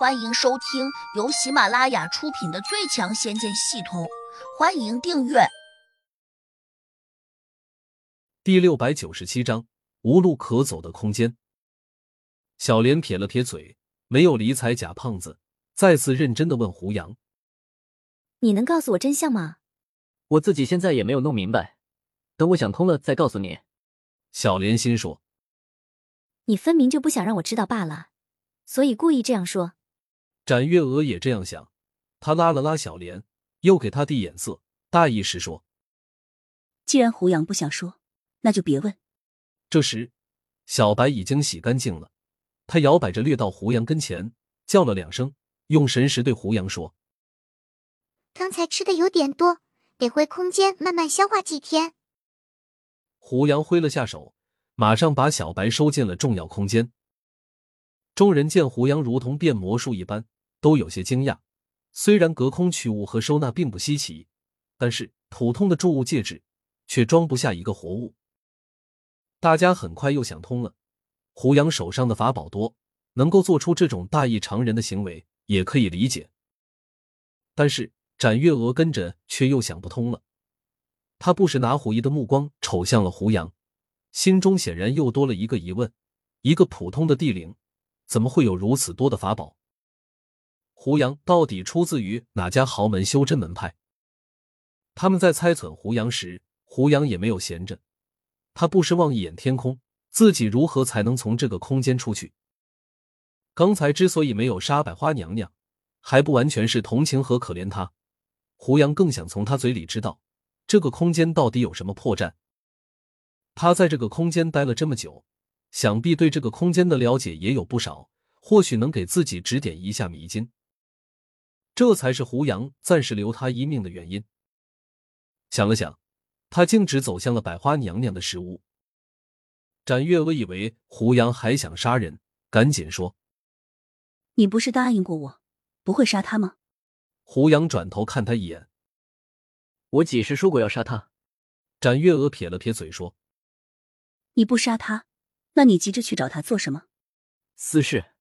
欢迎收听由喜马拉雅出品的《最强仙剑系统》，欢迎订阅。第六百九十七章：无路可走的空间。小莲撇了撇嘴，没有理睬假胖子，再次认真的问胡杨：“你能告诉我真相吗？”我自己现在也没有弄明白，等我想通了再告诉你。小莲心说：“你分明就不想让我知道罢了，所以故意这样说。”展月娥也这样想，她拉了拉小莲，又给他递眼色，大意是说：“既然胡杨不想说，那就别问。”这时，小白已经洗干净了，他摇摆着掠到胡杨跟前，叫了两声，用神识对胡杨说：“刚才吃的有点多，得回空间慢慢消化几天。”胡杨挥了下手，马上把小白收进了重要空间。众人见胡杨如同变魔术一般。都有些惊讶，虽然隔空取物和收纳并不稀奇，但是普通的铸物戒指却装不下一个活物。大家很快又想通了，胡杨手上的法宝多，能够做出这种大异常人的行为也可以理解。但是展月娥跟着却又想不通了，她不时拿狐疑的目光瞅向了胡杨，心中显然又多了一个疑问：一个普通的地灵，怎么会有如此多的法宝？胡杨到底出自于哪家豪门修真门派？他们在猜测胡杨时，胡杨也没有闲着，他不时望一眼天空，自己如何才能从这个空间出去？刚才之所以没有杀百花娘娘，还不完全是同情和可怜她。胡杨更想从他嘴里知道，这个空间到底有什么破绽。他在这个空间待了这么久，想必对这个空间的了解也有不少，或许能给自己指点一下迷津。这才是胡杨暂时留他一命的原因。想了想，他径直走向了百花娘娘的石屋。展月娥以为胡杨还想杀人，赶紧说：“你不是答应过我，不会杀他吗？”胡杨转头看他一眼：“我几时说过要杀他？”展月娥撇了撇嘴说：“你不杀他，那你急着去找他做什么？”私事。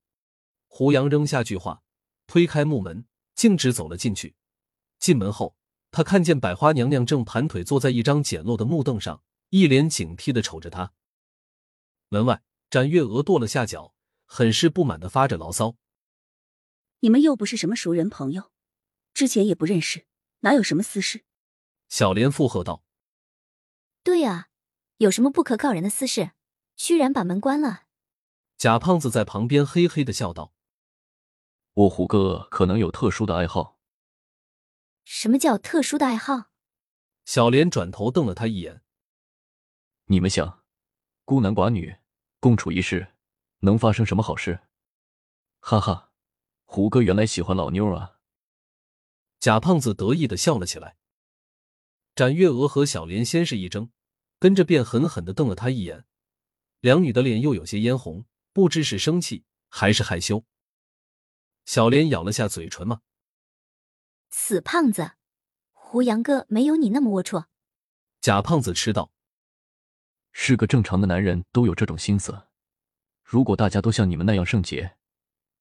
胡杨扔下句话，推开木门。径直走了进去。进门后，他看见百花娘娘正盘腿坐在一张简陋的木凳上，一脸警惕的瞅着他。门外，展月娥跺了下脚，很是不满的发着牢骚：“你们又不是什么熟人朋友，之前也不认识，哪有什么私事？”小莲附和道：“对啊，有什么不可告人的私事，居然把门关了。”贾胖子在旁边嘿嘿的笑道。我胡哥可能有特殊的爱好。什么叫特殊的爱好？小莲转头瞪了他一眼。你们想，孤男寡女共处一室，能发生什么好事？哈哈，胡哥原来喜欢老妞啊！贾胖子得意的笑了起来。展月娥和小莲先是一怔，跟着便狠狠的瞪了他一眼。两女的脸又有些嫣红，不知是生气还是害羞。小莲咬了下嘴唇吗？死胖子，胡杨哥没有你那么龌龊。假胖子吃道：“是个正常的男人都有这种心思。如果大家都像你们那样圣洁，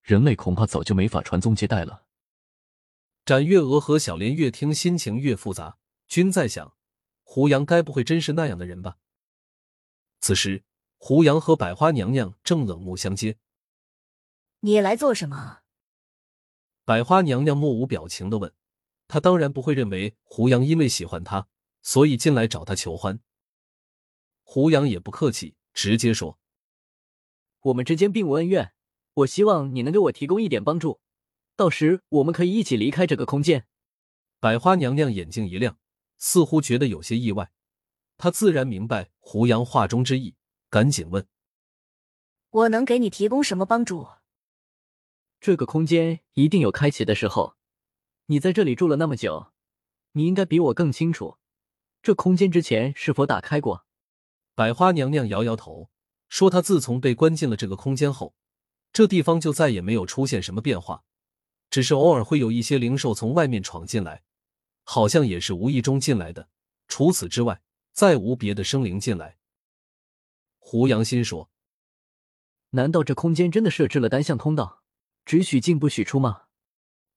人类恐怕早就没法传宗接代了。”展月娥和小莲越听心情越复杂，均在想：胡杨该不会真是那样的人吧？此时，胡杨和百花娘娘正冷目相接。你来做什么？百花娘娘目无表情的问：“她当然不会认为胡杨因为喜欢她，所以进来找她求欢。”胡杨也不客气，直接说：“我们之间并无恩怨，我希望你能给我提供一点帮助，到时我们可以一起离开这个空间。”百花娘娘眼睛一亮，似乎觉得有些意外。她自然明白胡杨话中之意，赶紧问：“我能给你提供什么帮助？”这个空间一定有开启的时候，你在这里住了那么久，你应该比我更清楚，这空间之前是否打开过。百花娘娘摇摇头，说：“她自从被关进了这个空间后，这地方就再也没有出现什么变化，只是偶尔会有一些灵兽从外面闯进来，好像也是无意中进来的。除此之外，再无别的生灵进来。”胡杨心说：“难道这空间真的设置了单向通道？”只许进不许出吗？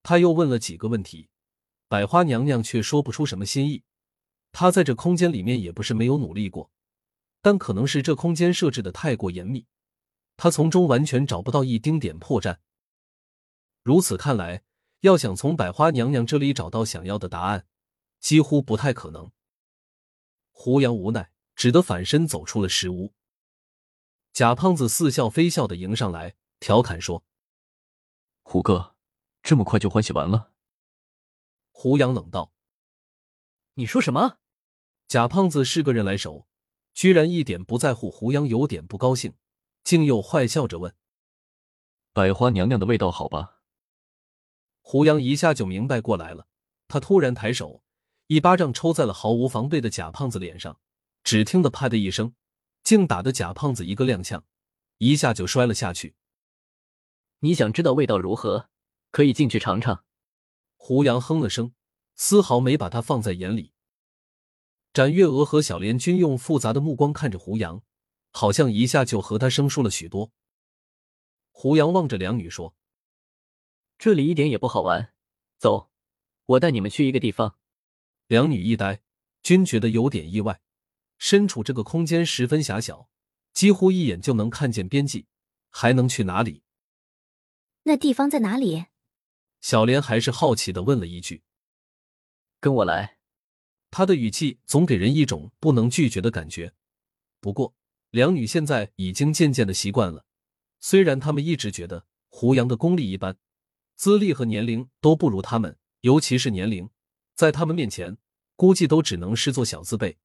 他又问了几个问题，百花娘娘却说不出什么新意。她在这空间里面也不是没有努力过，但可能是这空间设置的太过严密，她从中完全找不到一丁点破绽。如此看来，要想从百花娘娘这里找到想要的答案，几乎不太可能。胡杨无奈，只得反身走出了石屋。贾胖子似笑非笑的迎上来，调侃说：“胡哥，这么快就欢喜完了？”胡杨冷道：“你说什么？”贾胖子是个人来熟，居然一点不在乎胡杨有点不高兴，竟又坏笑着问：“百花娘娘的味道好吧？”胡杨一下就明白过来了，他突然抬手，一巴掌抽在了毫无防备的贾胖子脸上，只听得“啪”的一声。竟打得贾胖子一个踉跄，一下就摔了下去。你想知道味道如何？可以进去尝尝。胡杨哼了声，丝毫没把他放在眼里。展月娥和小莲均用复杂的目光看着胡杨，好像一下就和他生疏了许多。胡杨望着两女说：“这里一点也不好玩，走，我带你们去一个地方。”两女一呆，均觉得有点意外。身处这个空间十分狭小，几乎一眼就能看见边际，还能去哪里？那地方在哪里？小莲还是好奇的问了一句。跟我来。他的语气总给人一种不能拒绝的感觉。不过两女现在已经渐渐的习惯了，虽然他们一直觉得胡杨的功力一般，资历和年龄都不如他们，尤其是年龄，在他们面前估计都只能视作小字辈。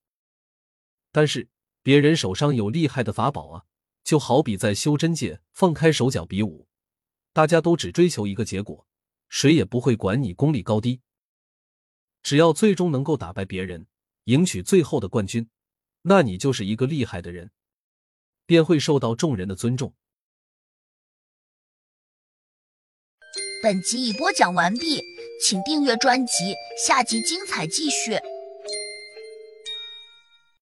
但是别人手上有厉害的法宝啊，就好比在修真界放开手脚比武，大家都只追求一个结果，谁也不会管你功力高低。只要最终能够打败别人，赢取最后的冠军，那你就是一个厉害的人，便会受到众人的尊重。本集已播讲完毕，请订阅专辑，下集精彩继续。